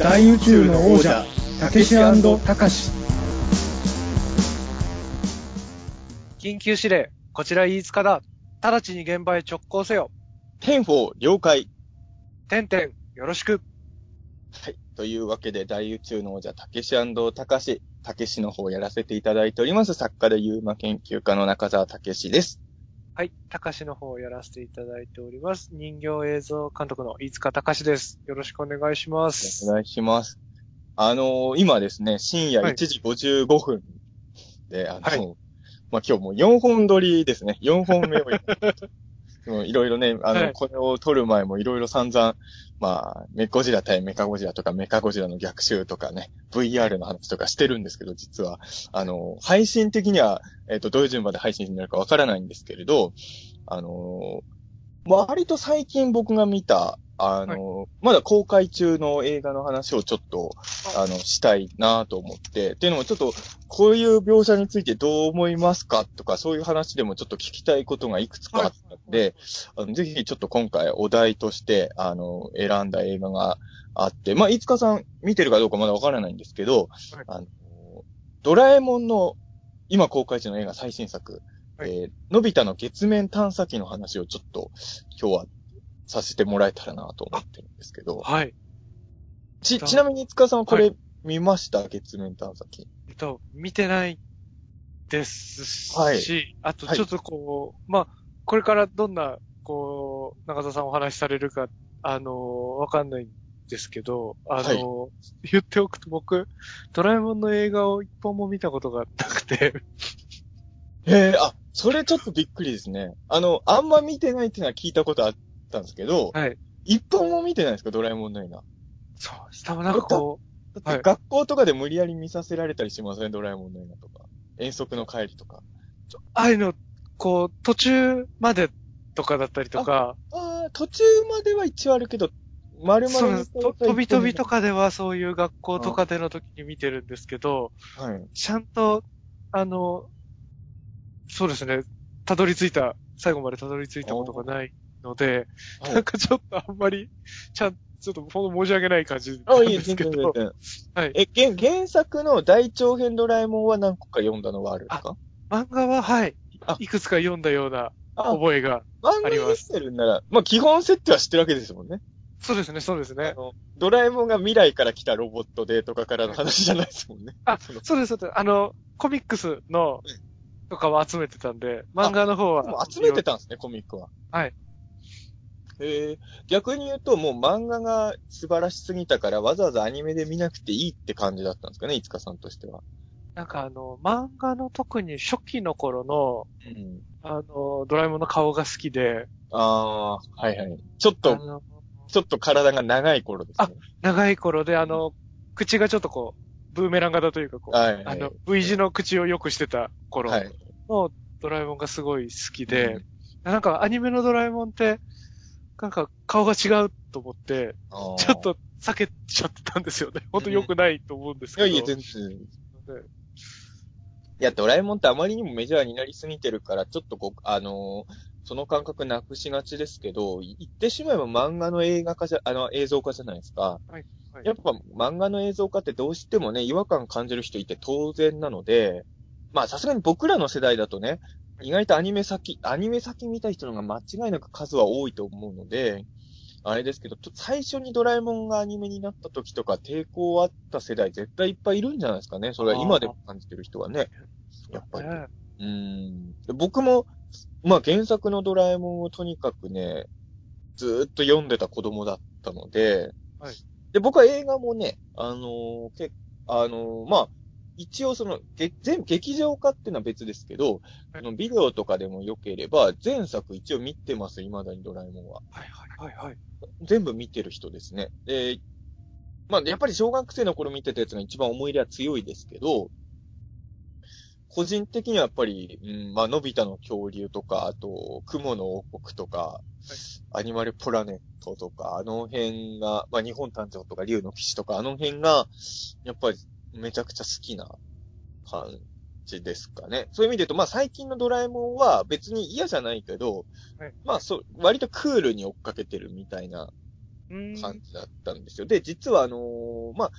大宇宙の王者たけしたかし緊急指令、こちら飯塚だ。直ちに現場へ直行せよ。 ten-four 了解。てんてん、よろしく。はい。というわけで、大宇宙の王者、たけしたかし、たけしの方をやらせていただいております、作家で UMA研究家の中澤たけしです。はい。たかしの方をやらせていただいております。人形映像監督の飯塚隆です。よろしくお願いします。お願いします。あのー今ですね、深夜はい1時55分で、あの、はいまあ、今日もう4本撮りですね。4本目をういろいろね、あの、はい。これを撮る前もいろいろ散々、まあ、メゴジラ対メカゴジラとかメカゴジラの逆襲とかね、VR の話とかしてるんですけど、実は、あの、配信的には、えっ、と、どういう順番で配信になるかわからないんですけれど、あの、割と最近僕が見た、あの、まだ公開中の映画の話をちょっと、あの、したいなと思って、っていうのもちょっと、こういう描写についてどう思いますかとか、そういう話でもちょっと聞きたいことがいくつかあったので、あのぜひちょっと今回お題として、あの、選んだ映画があって、まあ、飯塚さん見てるかどうかまだわからないんですけど、はい。あの、ドラえもんの今公開中の映画最新作、はい。えーのび太の月面探査機の話をちょっと今日はさせてもらえたらなと思ってるんですけど、はい。ち、ちなみに、塚さんはこはれ見ました、月面探査機。えっと、見てないですし、はい。あとはいちょっとこう、まあ、これからどんな、こう、中田さんお話しされるか、あの、わかんないんですけど、あの、言っておくと僕、ドラえもんの映画を一本も見たことがなくて、へえ、あ、それちょっとびっくりですね。あの、あんま見てないっていうのは聞いたことあったんですけど、はい。一本も見てないんですか、ドラえもんの映画。そう、しかもなんかこう、だって学校とかで無理やり見させられたりしません、ドラえもんの映画とか。遠足の帰りとか。ああいうの、こう、途中までとかだったりとか、ああ、途中までは一応あるけど、丸々と飛び飛びとか。かではそういう学校とかでの時に見てるんですけど、はい。ちゃんと、あの、そうですね、たどり着いた、最後までたどり着いたことがないので、はいなんかちょっとあんまり、ちゃん、ちょっとほんと申し訳ない感じなあ、んいいです、けど全然全、然。はい。え、原、原作の大長編ドラえもんは何個か読んだのがあるんですか？漫画は、はいあ、いくつか読んだようなあ、覚えが。漫画に見てるんなら、まあ基本設定は知ってるわけですもんね。そうですね、そうですね。ドラえもんが未来から来たロボットでとかからの話じゃないですもんね。あそうです、そうです。あの、コミックスの、とかは集めてたんで、漫画の方は。集めてたんですね、コミックは。はい。へえ、逆に言うともう漫画が素晴らしすぎたからわざわざアニメで見なくていいって感じだったんですかね、いつかさんとしては。なんかあの、漫画の特に初期の頃の、うん。あの、ドラえもんの顔が好きで、ああー、はいはい。ちょっあと、の、ちょっと体が長い頃ですね。長い頃で、あの、口がちょっとこう、ブーメラン型というか、こう、はいはいあの、V 字の口をよくしてた頃はい。のドラえもんがすごい好きで、なんかアニメのドラえもんって、なんか顔が違うと思って、ちょっと避けちゃってたんですよね。本当良くないと思うんですけど。いやいや、全然。いや、ドラえもんってあまりにもメジャーになりすぎてるから、ちょっとこう、あのーその感覚なくしがちですけど、言ってしまえば漫画の映画化じゃ、あの、映像化じゃないですか。はいやっぱ漫画の映像化ってどうしてもね、違和感感じる人いて当然なので、まあさすがに僕らの世代だとね、意外とアニメ先、アニメ先見た人の方が間違いなく数は多いと思うので、あれですけど、と最初にドラえもんがアニメになった時とか抵抗あった世代絶対いっぱいいるんじゃないですかね。それは今でも感じてる人はね。やっぱり。ねうーん。で僕も、まあ原作のドラえもんをとにかくね、ずーっと読んでた子供だったので、はいで、僕は映画もね、あのーけ、あのーまあ、一応その、げ全、劇場化っていうのは別ですけど、はいあのビデオとかでも良ければ、前作一応見てます、未だにドラえもんは。はいはいはいはい。全部見てる人ですね。で、まあ、やっぱり小学生の頃見てたやつが一番思い入れは強いですけど、個人的にはやっぱり、うん、まあ、のび太の恐竜とか、あと、雲の王国とか、アニマルプラネットとか、あの辺が、まあ、日本誕生とか、竜の騎士とか、あの辺が、やっぱりめちゃくちゃ好きな感じですかね。そういう意味で言うと、まあ、最近のドラえもんは別に嫌じゃないけど、はいまあ、そう、割とクールに追っかけてるみたいなうん。感じだったんですよ。で、実はあのーまあ、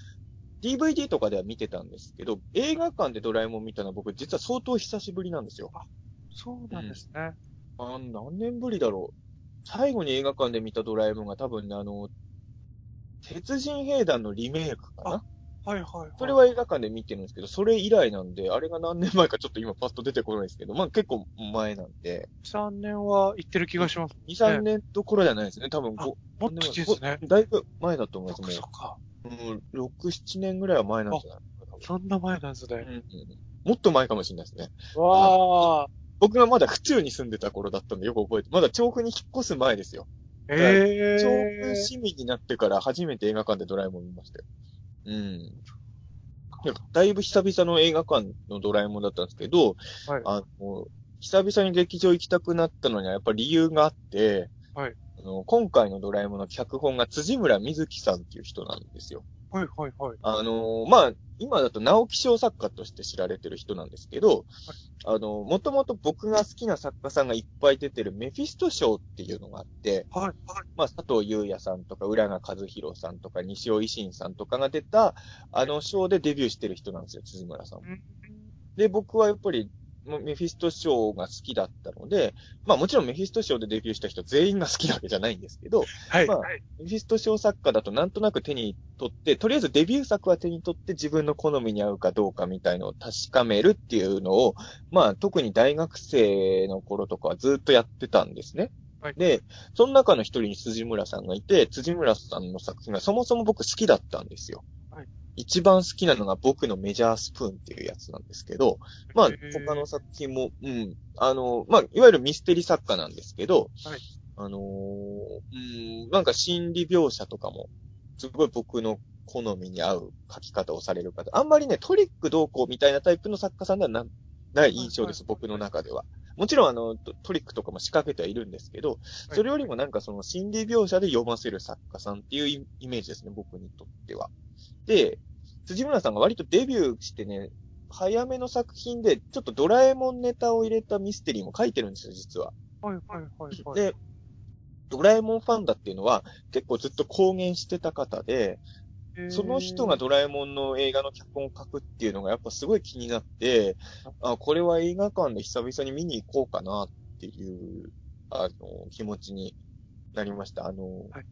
DVD とかでは見てたんですけど、映画館でドラえもん見たのは僕実は相当久しぶりなんですよ。そうなんですね。あ何年ぶりだろう。最後に映画館で見たドラえもんが多分ね、あの、鉄人兵団のリメイクかなはいはい、はい。それは映画館で見てるんですけど、それ以来なんで、あれが何年前かちょっと今パッと出てこないですけど、まあ結構前なんで、3年は行ってる気がします。2、3年どころじゃないですね。多分あごもっとですね。だいぶ前だと思いそます。そっか。う、うん、6、7年ぐらいは前なんじゃない。そんな前なんですね。うんうんもっと前かもしれないですね。わあ。僕がまだ府中に住んでた頃だったんでよく覚えて、まだ調布に引っ越す前ですよ。え調え布市民になってから初めて映画館でドラえもん見ましたよ。うん。でだいぶ久々の映画館のドラえもんだったんですけど、はい。あの、久々に劇場行きたくなったのにはやっぱり理由があって、はい。あの今回のドラえもんの脚本が辻村瑞希さんっていう人なんですよ。はいはいはい。あのーまあ、今だと直木賞作家として知られてる人なんですけど、あの、もともと僕が好きな作家さんがいっぱい出てるメフィスト賞っていうのがあって、はいはい。まあ、佐藤友哉さんとか、浦賀和宏さんとか、西尾維新さんとかが出た、あの賞でデビューしてる人なんですよ、辻村さんで、僕はやっぱり、メフィスト賞が好きだったので、まあもちろんメフィスト賞でデビューした人全員が好きなわけじゃないんですけど、はい。まあはいメフィスト賞作家だとなんとなく手に取って、とりあえずデビュー作は手に取って自分の好みに合うかどうかみたいのを確かめるっていうのを、まあ特に大学生の頃とかはずっとやってたんですね。はいで、その中の一人に辻村さんがいて、辻村さんの作品がそもそも僕好きだったんですよ。はい一番好きなのが僕のメジャースプーンっていうやつなんですけど、まあ他の作品も、うん、あの、まあいわゆるミステリ作家なんですけど、はいあのーうん、なんか心理描写とかも、すごい僕の好みに合う書き方をされる方。あんまりね、トリックどうこうみたいなタイプの作家さんではなない印象です、はい僕の中では。もちろんあの、トトリックとかも仕掛けてはいるんですけど、それよりもなんかその心理描写で読ませる作家さんっていうイイメージですね、僕にとっては。で、辻村さんが割とデビューしてね、早めの作品で、ちょっとドラえもんネタを入れたミステリーも書いてるんですよ、実は。はいはいはいはい。で、ドラえもんファンだっていうのは結構ずっと公言してた方で、その人がドラえもんの映画の脚本を書くっていうのがやっぱすごい気になって、あ、これは映画館で久々に見に行こうかなっていう、あの、気持ちになりました。あの、はい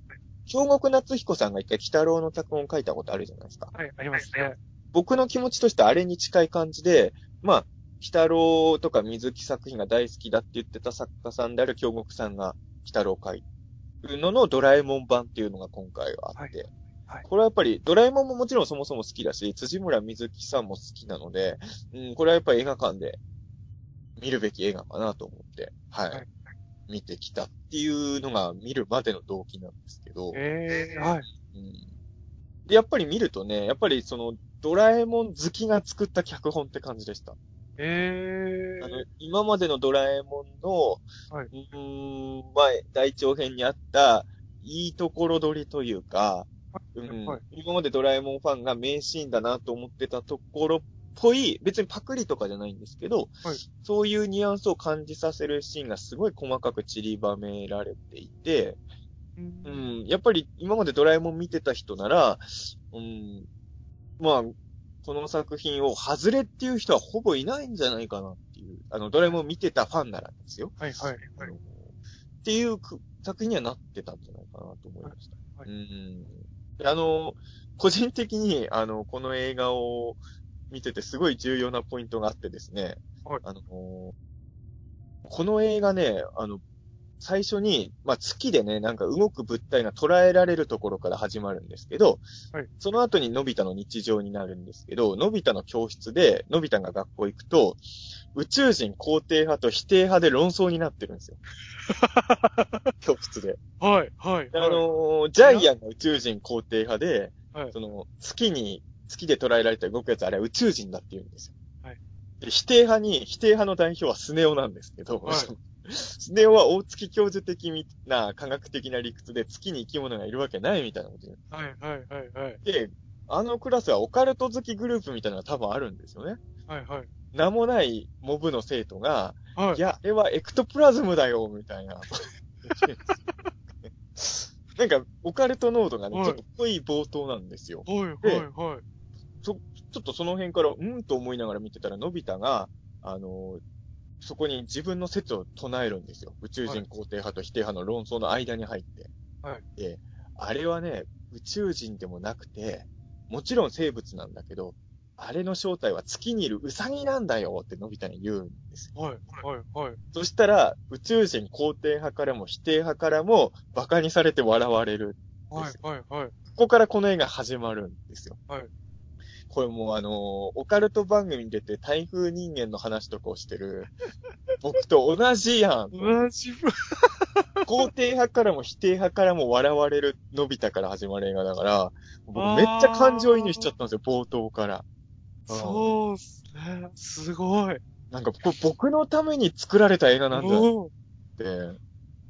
京極夏彦さんが一回鬼太郎の脚本を書いたことあるじゃないですか。はい、ありますね。僕の気持ちとしてあれに近い感じで、まあ、鬼太郎とか水木作品が大好きだって言ってた作家さんである京極さんが鬼太郎を書いるののドラえもん版っていうのが今回はあって、はいはい。これはやっぱりドラえもんももちろんそもそも好きだし、辻村水木さんも好きなので、うん、これはやっぱり映画館で見るべき映画かなと思って、はい、はい見てきたっていうのが見るまでの動機なんですけど、ええはい。うん。で、やっぱり見るとね、やっぱりその、ドラえもん好きが作った脚本って感じでした。ええあの、今までのドラえもんの、はい。うーん、まあ、大長編にあった、いいところ取りというか、うん。はい。今までドラえもんファンが名シーンだなと思ってたところっぽい、別にパクリとかじゃないんですけど、はいそういうニュアンスを感じさせるシーンがすごい細かく散りばめられていて、うんうん、やっぱり今までドラえもん見てた人なら、うん、まあ、この作品を外れっていう人はほぼいないんじゃないかなっていう、あの、ドラえもん見てたファンならですよ。はいはい。あのっていうく作品にはなってたんじゃないかなと思いました。はいうん。であの、個人的に、あの、この映画を見ててすごい重要なポイントがあってですね、はいあの、この映画ね、あの、最初に、まあ、月でね、なんか動く物体が捉えられるところから始まるんですけど、はいその後にのび太の日常になるんですけど、のび太の教室で、のび太が学校行くと、宇宙人肯定派と否定派で論争になってるんですよ。教室で。はいはい。あのージャイアンが宇宙人肯定派で、はいその、月に、月で捉えられて動くやつ、あれは宇宙人だって言うんですよ。はいで否定派に、否定派の代表はスネ夫なんですけど、はい スネ夫は大月教授的な科学的な理屈で月に生き物がいるわけないみたいなこと言う。はいはいはいはい。で、あのクラスはオカルト好きグループみたいなのが多分あるんですよね。はいはい。名もないモブの生徒が、はいいや、あれはエクトプラズムだよ、みたいな。なんか、オカルトノードがね、はいちょっと濃い冒頭なんですよ。はい、ではい、はい。ちょっとその辺から、うんと思いながら見てたら、のび太が、あの、そこに自分の説を唱えるんですよ。宇宙人肯定派と否定派の論争の間に入って。はい。で、あれはね、宇宙人でもなくて、もちろん生物なんだけど、あれの正体は月にいるウサギなんだよってのび太に言うんですよ。はい、はい、はい。そしたら、宇宙人肯定派からも否定派からも馬鹿にされて笑われる。はい、はい、はい。ここからこの映画始まるんですよ。はい。これもうあのーオカルト番組に出て台風人間の話とかをしてる、僕と同じやん。同じぶ、肯定派からも否定派からも笑われるのび太から始まる映画だから、僕めっちゃ感情移入しちゃったんですよ、冒頭から。そうっすね。すごい。なんか僕のために作られた映画なんだって。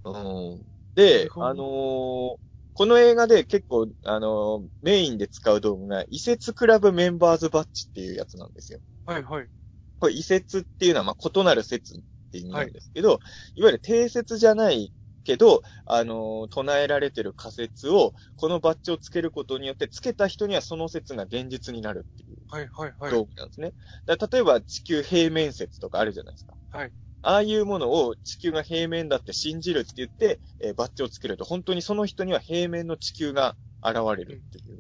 うん。であのーこの映画で結構、あのーメインで使う道具が、移設クラブメンバーズバッジっていうやつなんですよ。はい、はい。これ移設っていうのは、まあ、異なる説って意味なんですけど、い、わゆる定説じゃないけど、あのー唱えられてる仮説を、このバッジをつけることによって、つけた人にはその説が現実になるっていうはい、はい、はい。道具なんですね。だ例えば地球平面説とかあるじゃないですか。はい。ああいうものを地球が平面だって信じるって言って、えーバッジをつけると、本当にその人には平面の地球が現れるっていう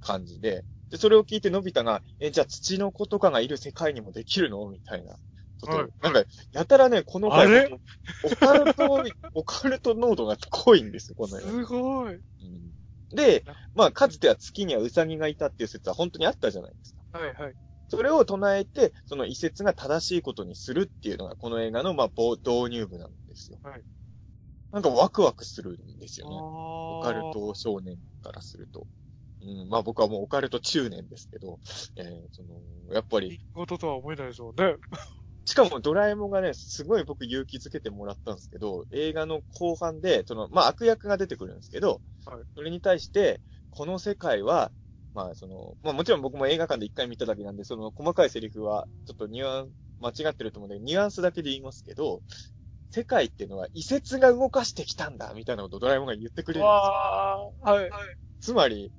感じで、で、それを聞いてのび太が、え、じゃあ土の子とかがいる世界にもできるの？みたいなことを、はいなんか、やたらね、このあれ？オカルト、オカルト濃度が濃いんですよ、この。すごい。うんで、まあ、かつては月にはウサギがいたっていう説は本当にあったじゃないですか。はい、はい。それを唱えて、その遺説が正しいことにするっていうのが、この映画の、まあ、導入部なんですよ。はい。なんかワクワクするんですよね。オオカルト少年からすると。うん、まあ僕はもうオカルト中年ですけど、えー、その、やっぱり、こととは思えないですもんね。しかもドラえもんがね、すごい僕勇気づけてもらったんですけど、映画の後半で、その、まあ悪役が出てくるんですけど、はいそれに対して、この世界は、まあその、まあもちろん僕も映画館で一回見ただけなんで、その細かいセリフは、ちょっとニュアン、間違ってると思うんで、ニュアンスだけで言いますけど、世界っていうのは遺説が動かしてきたんだ、みたいなことをドラえもんが言ってくれるんですよ。はい。つまり、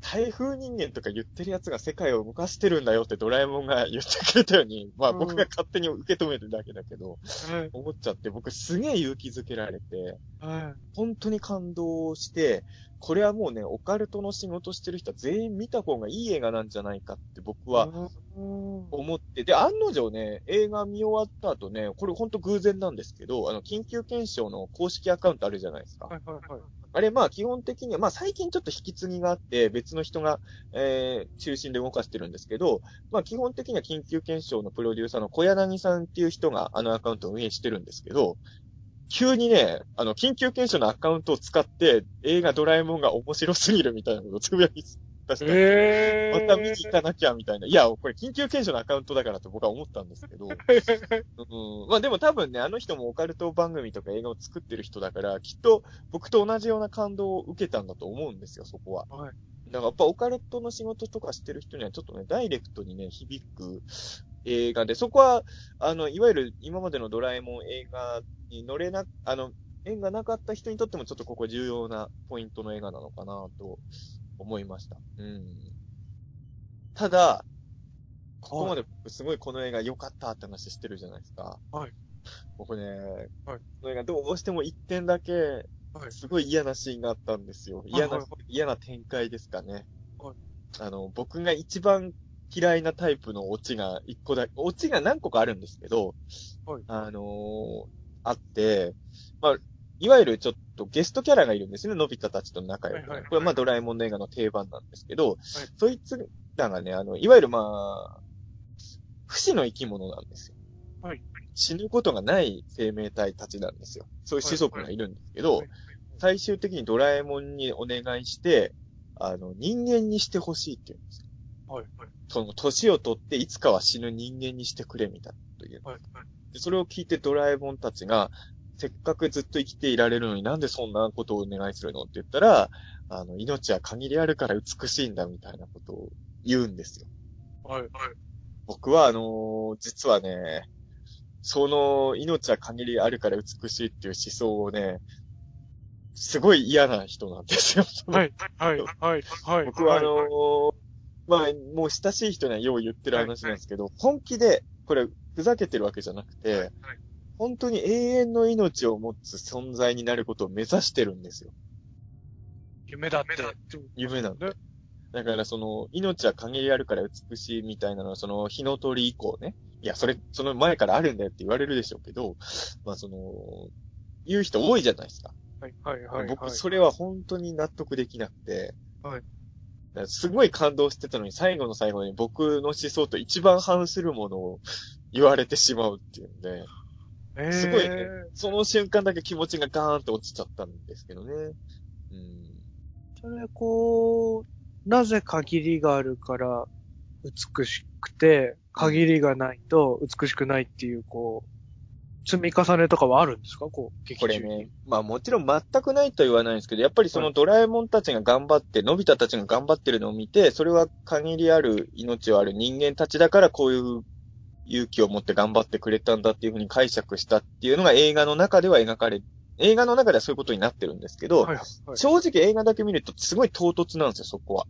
台風人間とか言ってるやつが世界を動かしてるんだよってドラえもんが言ってくれたように、まあうん僕が勝手に受け止めるだけだけど、はい。思っちゃって僕すげえ勇気づけられて、はい。本当に感動して、これはもうね、オカルトの仕事してる人は全員見た方がいい映画なんじゃないかって僕はうん思って、で、案の定ね、映画見終わった後ね、これほんと偶然なんですけど、あの、緊急検証の公式アカウントあるじゃないですか。はい、はい、はい。あれ、まあ基本的には、まあ最近ちょっと引き継ぎがあって、別の人が、えー、中心で動かしてるんですけど、まあ基本的には緊急検証のプロデューサーの小柳さんっていう人があのアカウントを運営してるんですけど、急にね、あの、緊急検証のアカウントを使って、映画ドラえもんが面白すぎるみたいなことをつぶやき出した。えー。また見に行かなきゃみたいな。いや、これ緊急検証のアカウントだからと僕は思ったんですけど。うん。まあでも多分ね、あの人もオカルト番組とか映画を作ってる人だから、きっと僕と同じような感動を受けたんだと思うんですよ、そこは。はい。だからやっぱオカルトの仕事とかしてる人にはちょっとね、ダイレクトにね、響く映画で、そこは、あの、いわゆる今までのドラえもん映画に乗れな、あの、縁がなかった人にとってもちょっとここ重要なポイントの映画なのかなと思いました。うん。ただ、ここまで僕すごいこの映画良かったって話してるじゃないですか。はい。僕ね、はいこの映画どうしても一点だけ、はいすごい嫌なシーンがあったんですよ。嫌な、はいはいは嫌な展開ですかね。はいあの、僕が一番嫌いなタイプのオチが一個だけ、オチが何個かあるんですけど、はいあのーあって、まあ、いわゆるちょっとゲストキャラがいるんですね、のび太たちと仲良くこれはまあドラえもんの映画の定番なんですけど、そいつらがね、あの、いわゆるまあ、不死の生き物なんですよ。はい死ぬことがない生命体たちなんですよ。そういう種族がいるんですけど、はい最終的にドラえもんにお願いして、あの、人間にしてほしいって言うんですよ。はい。はい。その、年を取っていつかは死ぬ人間にしてくれみたいなこと言う。はい。でそれを聞いてドラえもんたちが、せっかくずっと生きていられるのになんでそんなことをお願いするのって言ったら、あの、命は限りあるから美しいんだみたいなことを言うんですよ。はい。はい。僕はあのー実はね、その命は限りあるから美しいっていう思想をね、すごい嫌な人なんですよ。はい、はい、はい、はい。僕はあのーまあ、もう親しい人にはよう言ってる話なんですけど、本気で、これ、ふざけてるわけじゃなくて、はい本当に永遠の命を持つ存在になることを目指してるんですよ。夢だって。夢なんでね。だからその、命は限りあるから美しいみたいなのは、その、火の鳥以降ね。いや、それ、その前からあるんだよって言われるでしょうけど、まあその、言う人多いじゃないですか。はい、はい、はい。僕、はいそれは本当に納得できなくて、はいすごい感動してたのに、最後の最後に僕の思想と一番反するものを言われてしまうっていうんで、えーすごいね、その瞬間だけ気持ちがガーンと落ちちゃったんですけどね。うん。それ、こう、なぜ限りがあるから美しくて、限りがないと美しくないっていう、こう、積み重ねとかはあるんですか？こう、劇中に。これね、まあもちろん全くないとは言わないんですけど、やっぱりそはのドラえもんたちが頑張って、のび太たちが頑張ってるのを見て、それは限りある命をある人間たちだからこういう勇気を持って頑張ってくれたんだっていうふうに解釈したっていうのが映画の中では描かれ、映画の中ではそういうことになってるんですけど、はい、はい。正直映画だけ見るとすごい唐突なんですよ、そこは。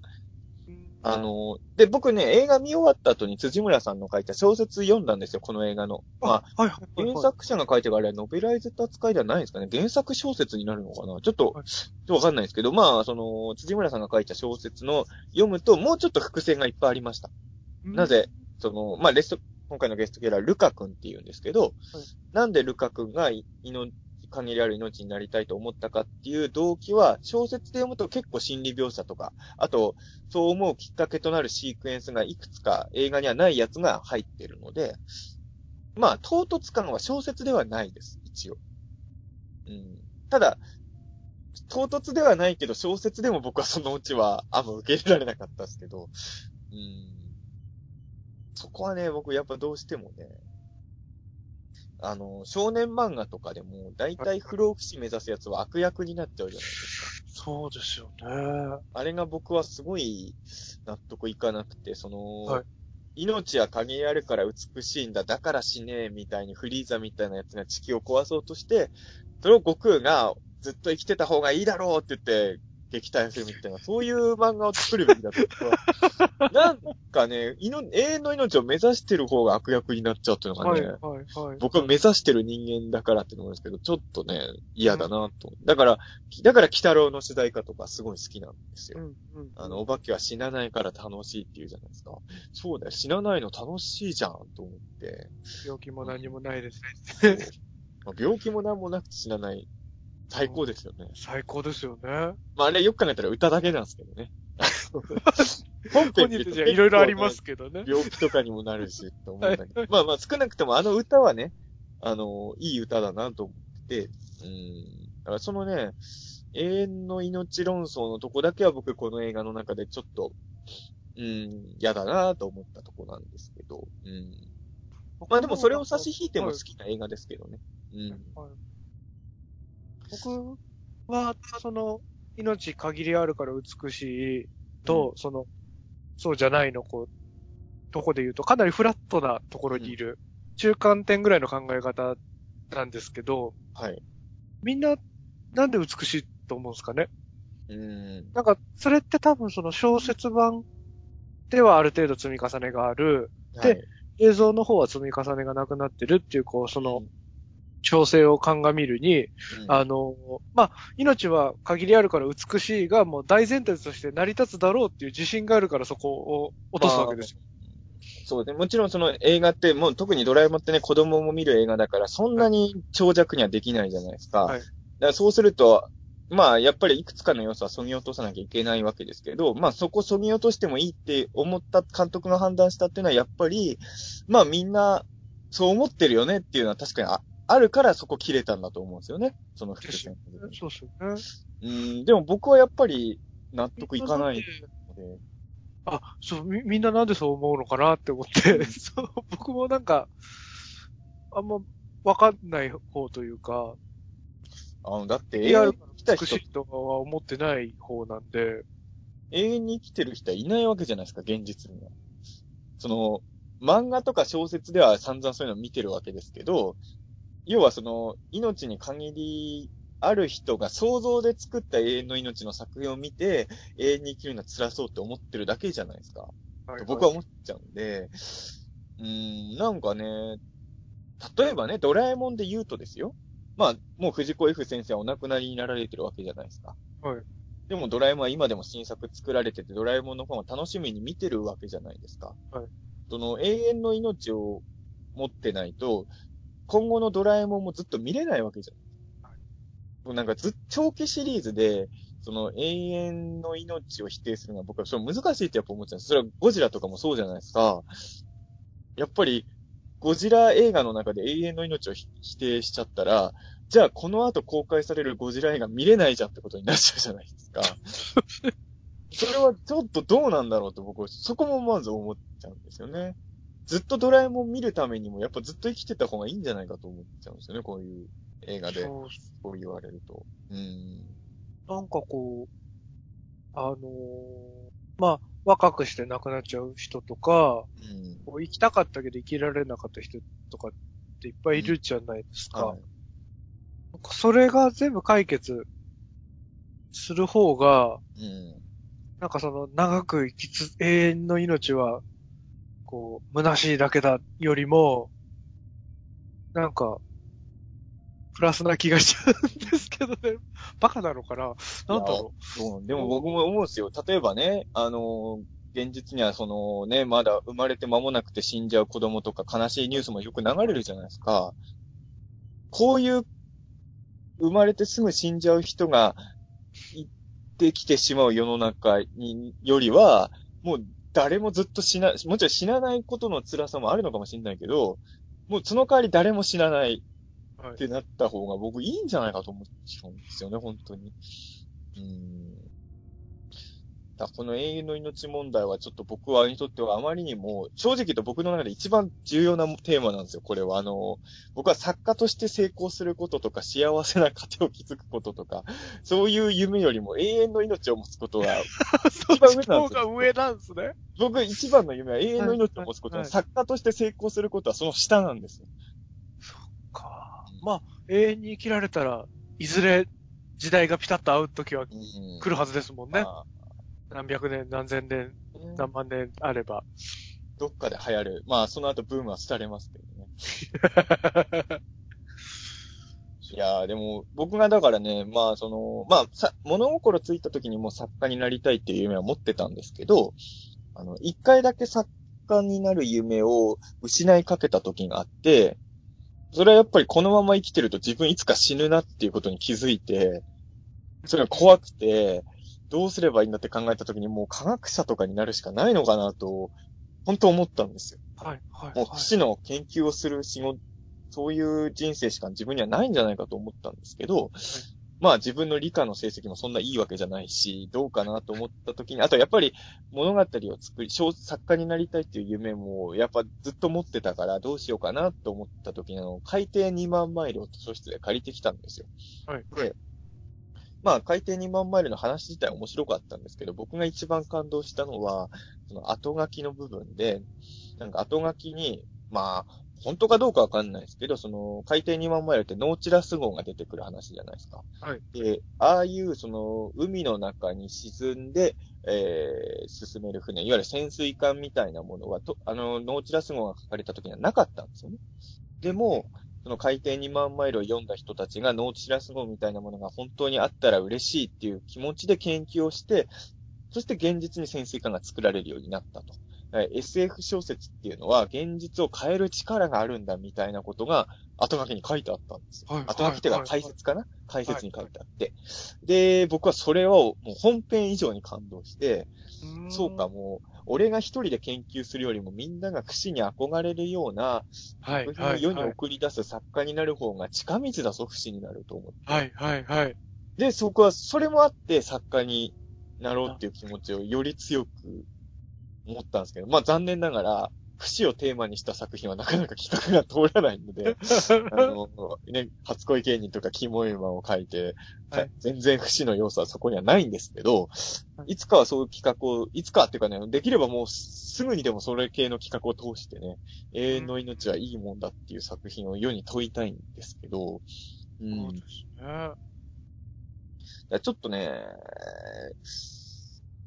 あの、で、僕ね、映画見終わった後に辻村さんの書いた小説読んだんですよ、この映画の。まあ、はい、はい。はい原作者が書いてるあれはノベライズった扱いではないんですかね原作小説になるのかなちょっと、はいちょっとわかんないですけど、まあ、その、辻村さんが書いた小説の読むと、もうちょっと伏線がいっぱいありました。なぜ、その、まあ、レスト、今回のゲストキャラ、ルカ君って言うんですけど、なんでルカ君がい命、限りある命になりたいと思ったかっていう動機は、小説で読むと結構心理描写とか、あと、そう思うきっかけとなるシークエンスがいくつか映画にはないやつが入ってるので、まあ、唐突感は小説ではないです、一応。うん。ただ、唐突ではないけど、小説でも僕はそのうちはあんま受け入れられなかったですけど、うん。そこはね、僕やっぱどうしてもね、あの、少年漫画とかでも、だいたい不老不死目指すやつは悪役になっちゃうじゃないですか。そうですよね。あれが僕はすごい納得いかなくて、その、はい命は限りあるから美しいんだ、だから死ねえ、みたいにフリーザみたいなやつが地球を壊そうとして、それを悟空がずっと生きてた方がいいだろうって言って撃退するみたいな、そういう漫画を作るべきだと僕は。なんかね、いの永遠の命を目指してる方が悪役になっちゃうっていうのがはい、ね、はい、はい。僕は目指してる人間だからっていうのもあるんですけど、ちょっとね、嫌だなと。だから、だから、北郎の主題歌とかすごい好きなんですよ。うん、うん。あの、お化けは死なないから楽しいって言うじゃないですか。そうだよ、死なないの楽しいじゃん、と思って。病気も何もないです。まあ病気も何もなくて死なない。最高ですよね。最高ですよね。まあ、あれよく考えたら歌だけなんですけどね。本本人たちはいろいろありますけどね。病気とかにもなるし、と思うんだけど。まあまあ、少なくともあの歌はね、あの、いい歌だなと思ってて、うん。だからそのね、永遠の命論争のとこだけは僕この映画の中でちょっと、うん、嫌だなと思ったとこなんですけど、うん。まあでもそれを差し引いても好きな映画ですけどね。うん。はい僕は、その、命限りあるから美しいと、その、そうじゃないの、こう、とこで言うと、かなりフラットなところにいる、中間点ぐらいの考え方なんですけど、はい。みんな、なんで美しいと思うんですかね？うん。なんか、それって多分その小説版ではある程度積み重ねがある、はい。映像の方は積み重ねがなくなってるっていう、こう、その、調整を鑑みるに、うんあの、まあ、命は限りあるから美しいが、もう大前提として成り立つだろうっていう自信があるからそこを落とすわけですよ。そうね。もちろんその映画って、もう特にドラえもんってね、子供も見る映画だから、そんなに長尺にはできないじゃないですか。はいだからそうすると、まあ、やっぱりいくつかの要素は削ぎ落とさなきゃいけないわけですけど、まあそこ削ぎ落としてもいいって思った監督が判断したっていうのは、やっぱり、まあみんな、そう思ってるよねっていうのは確かにああるからそこ切れたんだと思うんですよね。その伏線。そうですよね。うん、でも僕はやっぱり納得いかないので。あ、そう、み、みんななんでそう思うのかなって思って、そう、僕もなんか、あんまわかんない方というか、あの、だって、永遠に生きた人とかは思ってない方なんで、永遠に生きてる人はいないわけじゃないですか、現実には。その、漫画とか小説では散々そういうのを見てるわけですけど、要はその、命に限りある人が想像で作った永遠の命の作品を見て、永遠に生きるのは辛そうって思ってるだけじゃないですか。はいと僕は思っちゃうんで、うーん、なんかね、例えばね、ドラえもんで言うとですよ。まあ、もう藤子 F 先生はお亡くなりになられてるわけじゃないですか。はい。でもドラえもんは今でも新作作られてて、ドラえもんのファンを楽しみに見てるわけじゃないですか。はい。その永遠の命を持ってないと、今後のドラえもんもずっと見れないわけじゃん。なんかずっ、長期シリーズで、その永遠の命を否定するのは僕はそれ難しいってやっぱ思っちゃうんです。それはゴジラとかもそうじゃないですか。やっぱり、ゴジラ映画の中で永遠の命をひ否定しちゃったら、じゃあこの後公開されるゴジラ映画見れないじゃんってことになっちゃうじゃないですか。それはちょっとどうなんだろうと僕は、そこもまず思っちゃうんですよね。ずっとドラえもん見るためにも、やっぱずっと生きてた方がいいんじゃないかと思っちゃうんですよね、こういう映画で、そうこう言われると。うん。なんかこう、あのーまあ、若くして亡くなっちゃう人とか、うん。生きたかったけど生きられなかった人とかっていっぱいいるじゃないですか。はい。なんかそれが全部解決する方が、うん。なんかその長く生きつ、永遠の命は、こう、虚しいだけだよりも、なんか、プラスな気がしちゃうんですけどね。バカなのかな？なんだろそう。でも僕も思うんですよ。例えばね、あの現実にはそのね、まだ生まれて間もなくて死んじゃう子供とか悲しいニュースもよく流れるじゃないですか。こういう、生まれてすぐ死んじゃう人が、行ってきてしまう世の中に、よりは、もう誰もずっと死な、もちろん死なないことの辛さもあるのかもしれないけど、もうその代わり誰も死なない。ってなった方が僕いいんじゃないかと思っちゃうんですよね、本当に。うん。だこの永遠の命問題はちょっと僕はにとってはあまりにも、正直言うと僕の中で一番重要なテーマなんですよ、これは。あの、僕は作家として成功することとか、幸せな家庭を築くこととか、そういう夢よりも永遠の命を持つことが、そっ一番上ちなんですよ上なんですね。僕一番の夢は永遠の命を持つことで、はい作家として成功することはその下なんですよ。か。まあ、永遠に生きられたら、いずれ時代がピタッと合う時はうん来るはずですもんね。ま何百年、何千年、何万年あれば。どっかで流行る。まあ、その後ブームは廃れますけどね。いやー、でも、僕がだからね、まあ、その、まあ、さ、物心ついた時にもう作家になりたいっていう夢は持ってたんですけど、あの、一回だけ作家になる夢を失いかけた時があって、それはやっぱりこのまま生きてると自分いつか死ぬなっていうことに気づいて、それが怖くて、どうすればいいんだって考えた時にもう科学者とかになるしかないのかなと、本当思ったんですよ。はい、はい、もうはい。死の研究をする仕事、そういう人生しか自分にはないんじゃないかと思ったんですけど、まあ自分の理科の成績もそんないいわけじゃないし、どうかなと思った時に、あとやっぱり物語を作り、小作家になりたいっていう夢もやっぱずっと持ってたからどうしようかなと思った時にあの、海底2万マイルを図書室で借りてきたんですよ。はい。で、まあ、海底2万マイルの話自体面白かったんですけど、僕が一番感動したのは、その後書きの部分で、なんか後書きに、まあ、本当かどうかわかんないですけど、その、海底2万マイルってノーチラス号が出てくる話じゃないですか。はい。で、ああいう、その、海の中に沈んで、えー、進める船、いわゆる潜水艦みたいなものは、と、あの、ノーチラス号が書かれた時にはなかったんですよね。でも、その海底2万マイルを読んだ人たちがノーチラス号みたいなものが本当にあったら嬉しいっていう気持ちで研究をして、そして現実に潜水艦が作られるようになったと。えー SF 小説っていうのは現実を変える力があるんだみたいなことが後書きに書いてあったんですよ。はい後書きっていうかはい解説かな？解説に書いてあって。で、僕はそれをもう本編以上に感動して、そうか、。もう、俺が一人で研究するよりもみんなが串に憧れるようなはい、はい、世にはい。送り出す作家になる方が近道だぞ、不死になると思って。はい、はい、はい。で、そこは、それもあって作家になろうっていう気持ちをより強く思ったんですけど、まあ残念ながら、不死をテーマにした作品はなかなか企画が通らないので、あの、ね、初恋芸人とかキモイマンを書いて、はい全然不死の要素はそこにはないんですけど、はいいつかはそういう企画を、いつかっていうかね、できればもうすぐにでもそれ系の企画を通してね、永遠の命はいいもんだっていう作品を世に問いたいんですけど、うんそうですね。らちょっとね、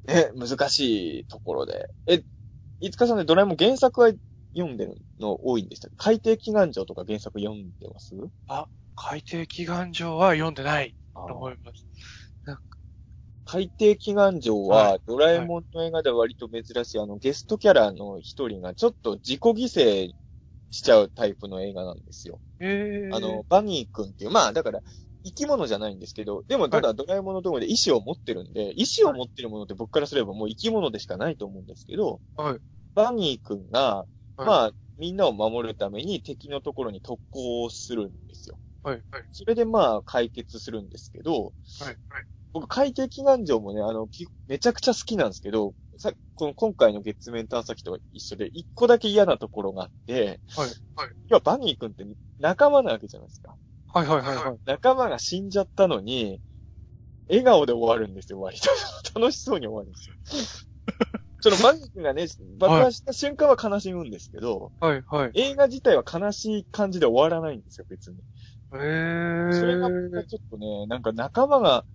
え、難しいところで。え、いつかさんね、ドラえもん原作は読んでるの多いんでした海底祈願城とか原作読んでます？海底祈願場は読んでないあと思います。海底祈願城は、はい。ドラえもんの映画では割と珍しい、あの、ゲストキャラの一人がちょっと自己犠牲しちゃうタイプの映画なんですよ。えー、あの、、バニー君っていう、まあ、だから、生き物じゃないんですけど、でもただドラえもんのところで意志を持ってるんで、意志を持ってるものって僕からすればもう生き物でしかないと思うんですけど、はい。バニー君が、はいまあ、みんなを守るために敵のところに特攻をするんですよ。はい。はい。それでまあ、解決するんですけど、はい。はい。僕、海底祈願城もね、あの、きめちゃくちゃ好きなんですけど、さ、この今回の月面探査機と一緒で、一個だけ嫌なところがあって、はい。はい。要はバニー君って仲間なわけじゃないですか。はい。はい。はい。はい。仲間が死んじゃったのに、笑顔で終わるんですよ、割と。楽しそうに終わるんですよ。そのバニー君がね、爆発した瞬間は悲しむんですけど、はい。はい。映画自体は悲しい感じで終わらないんですよ、別に。えー。それがちょっとね、なんか仲間が、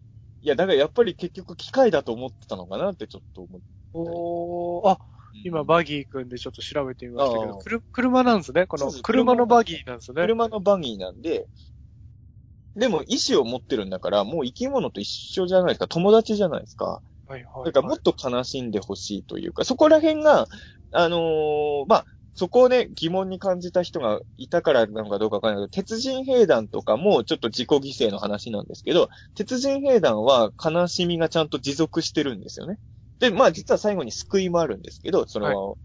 いや、だからやっぱり結局機械だと思ってたのかなってちょっと思って。おー、あ、今バギー君でちょっと調べてみましたけど、車なんですね。この車のバギーなんですね。車のバギーなんで、でも意志を持ってるんだから、もう生き物と一緒じゃないですか。友達じゃないですか。はい。はい。だからもっと悲しんでほしいというか、そこら辺が、あのーまあ、そこをね、疑問に感じた人がいたからなのかどうかわからないけど、鉄人兵団とかもちょっと自己犠牲の話なんですけど、鉄人兵団は悲しみがちゃんと持続してるんですよね。で、まあ実は最後に救いもあるんですけど、その、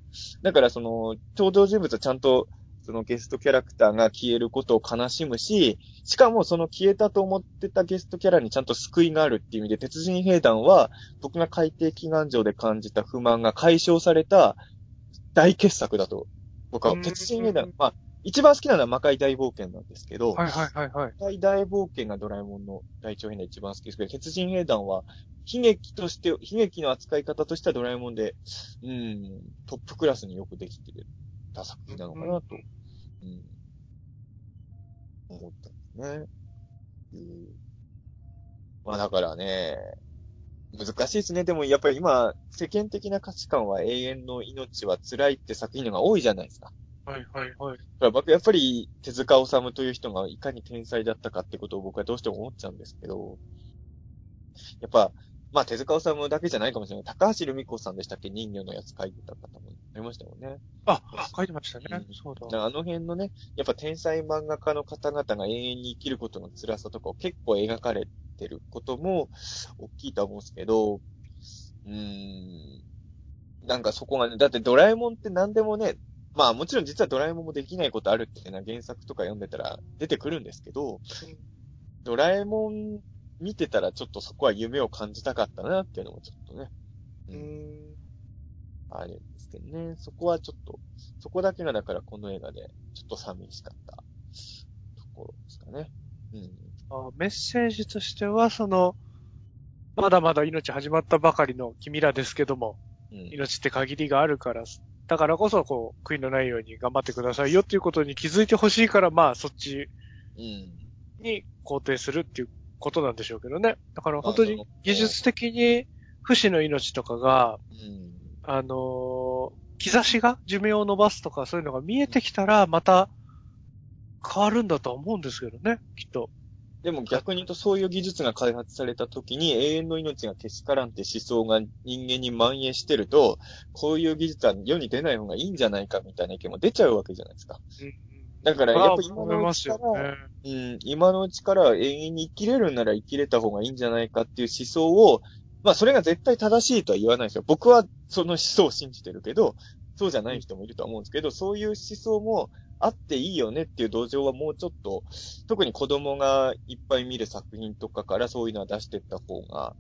だからその、登場人物はちゃんと、そのゲストキャラクターが消えることを悲しむし、しかもその消えたと思ってたゲストキャラにちゃんと救いがあるっていう意味で、鉄人兵団は、僕が海底祈願場で感じた不満が解消された大傑作だと。僕はうん、鉄人兵団、まあ、一番好きなのは魔界大冒険なんですけど、はい。はい。はい。はい。魔界大冒険がドラえもんの大長編で一番好きですけど、鉄人兵団は、悲劇として、悲劇の扱い方としてはドラえもんで、うん、トップクラスによくできてた作品なのかなと、うん、思ったんですね。うんまあだからね、難しいですね。でもやっぱり今、世間的な価値観は永遠の命は辛いって作品のが多いじゃないですか。はい。はい。はい。だから僕やっぱり手塚治虫という人がいかに天才だったかってことを僕はどうしても思っちゃうんですけど、やっぱ、まあ手塚治虫だけじゃないかもしれない。高橋留美子さんでしたっけ？人魚のやつ書いてた方もありましたもんね。あ、書いてましたねうん。そうだあの辺のね、やっぱ天才漫画家の方々が永遠に生きることの辛さとかを結構描かれてることも大きいとは思うんですけど、うーん、なんかそこがね、だってドラえもんって何でもね、まあもちろん実はドラえもんもできないことあるっていうのは原作とか読んでたら出てくるんですけど、ドラえもん見てたらちょっとそこは夢を感じたかったなっていうのもちょっとね、うーん。あるんですけどね。そこはちょっと、そこだけがだからこの映画でちょっと寂しかったところですかね。うん。あメッセージとしては、その、まだまだ命始まったばかりの君らですけども、うん。命って限りがあるから、だからこそ、こう、悔いのないように頑張ってくださいよっていうことに気づいてほしいから、まあ、そっちうん。に肯定するっていうことなんでしょうけどね。だから本当に技術的に不死の命とかが、うん。あのー兆しが寿命を伸ばすとかそういうのが見えてきたら、また変わるんだとは思うんですけどね、きっと。でも逆に言うとそういう技術が開発された時に永遠の命がけしからんって思想が人間に蔓延してると、こういう技術は世に出ない方がいいんじゃないかみたいな意見も出ちゃうわけじゃないですか。だからやっぱ今のうちから、ね。うん、今のうちから永遠に生きれるんなら生きれた方がいいんじゃないかっていう思想を、まあそれが絶対正しいとは言わないですよ。僕はその思想を信じてるけど、そうじゃない人もいるとは思うんですけど、そういう思想もあっていいよねっていう土壌はもうちょっと、特に子供がいっぱい見る作品とかからそういうのは出していった方が、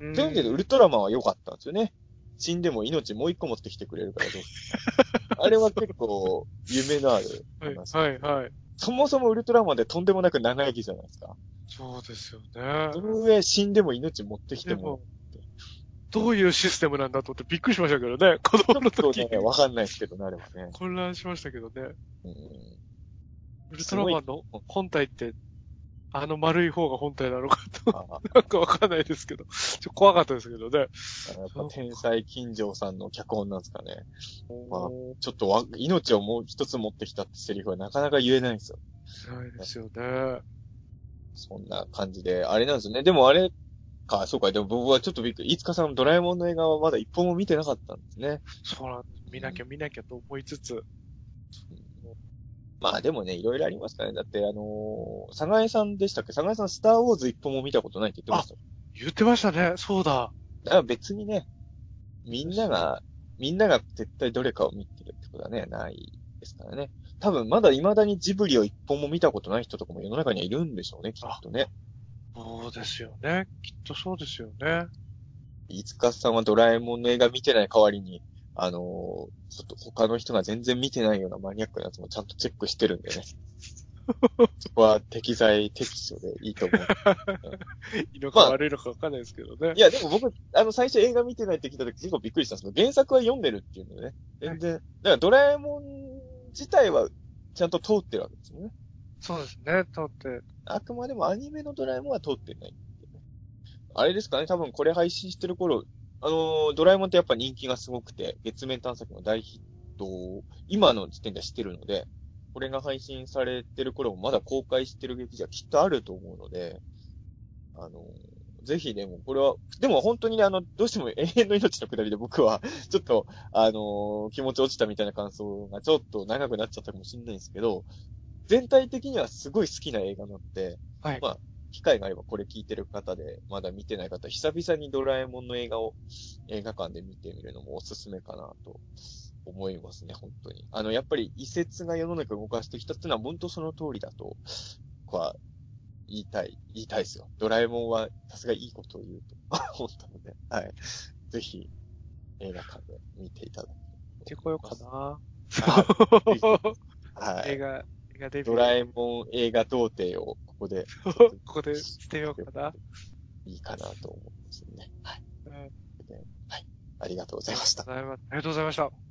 うんというわけでウルトラマンは良かったんですよね。死んでも命もう一個持ってきてくれるからどう？あれは結構夢のあるはい、話。はい、はい。そもそもウルトラマンでとんでもなく長生きじゃないですか。そうですよねそ。の上死んでも命持ってきてもどういうシステムなんだと思ってびっくりしましたけどね。子供の時ね、わかんないですけどね、あれはね。混乱しましたけどね。うんウルトラマンの本体ってあの丸い方が本体なのかと。なんかわかんないですけど。ちょっと怖かったですけどね。やっぱ天才金城さんの脚本なんですかね。まあちょっとわ、命をもう一つ持ってきたってセリフはなかなか言えないんですよ。ないですよね。そんな感じで。あれなんですよね。でもあれか、そうか。でも僕はちょっとびっくり。いつかさんドラえもんの映画はまだ一本も見てなかったんですね。そうなん。見なきゃ見なきゃと思いつつ。まあでもね、いろいろありますからね。だってあのー、佐賀江さんでしたっけ？佐賀江さんスターウォーズ一本も見たことないって言ってました。言ってましたね。そうだ。だから別にね、みんなが、みんなが絶対どれかを見てるってことはね、ないですからね。多分まだ未だにジブリを一本も見たことない人とかも世の中にはいるんでしょうね、きっとね。そうですよね。きっとそうですよね。いつかさんはドラえもんの映画見てない代わりに、あのー、ちょっと他の人が全然見てないようなマニアックなやつもちゃんとチェックしてるんでね。そこは適材適所でいいと思う。いいのか悪いのかわかんないですけどね。いや、でも僕、あの、最初映画見てないって聞いた時結構びっくりしたんですけど、原作は読んでるっていうのでね。全然、だからドラえもん自体はちゃんと通ってるわけですよね。そうですね。通って。あくまでもアニメのドラえもんは通ってないね。あれですかね、多分これ配信してる頃、あのードラえもんってやっぱ人気がすごくて、月面探索の大ヒットを今の時点では知ってるので、これが配信されてる頃もまだ公開してる劇場はきっとあると思うので、あのーぜひでも、これは、でも本当にね、あの、どうしても 永遠の命のくだりで僕は、ちょっと、あのー気持ち落ちたみたいな感想がちょっと長くなっちゃったかもしれないんですけど、全体的にはすごい好きな映画なので、はい。まあ機会があればこれ聞いてる方で、まだ見てない方、久々にドラえもんの映画を映画館で見てみるのもおすすめかなと思いますね、本当に。あの、やっぱり遺説が世の中を動かしてきたっていうのは本当その通りだと、僕は言いたい、言いたいですよ。ドラえもんはさすがいいことを言うと思ったので、はい。ぜひ映画館で見ていただき行ってこようかな。はい。映画、映画デビュー。ドラえもん映画童貞をここで ここで捨てようかな。いいかなと思うんですよね。はい。うんはい。ありがとうございました。ありがとうございました。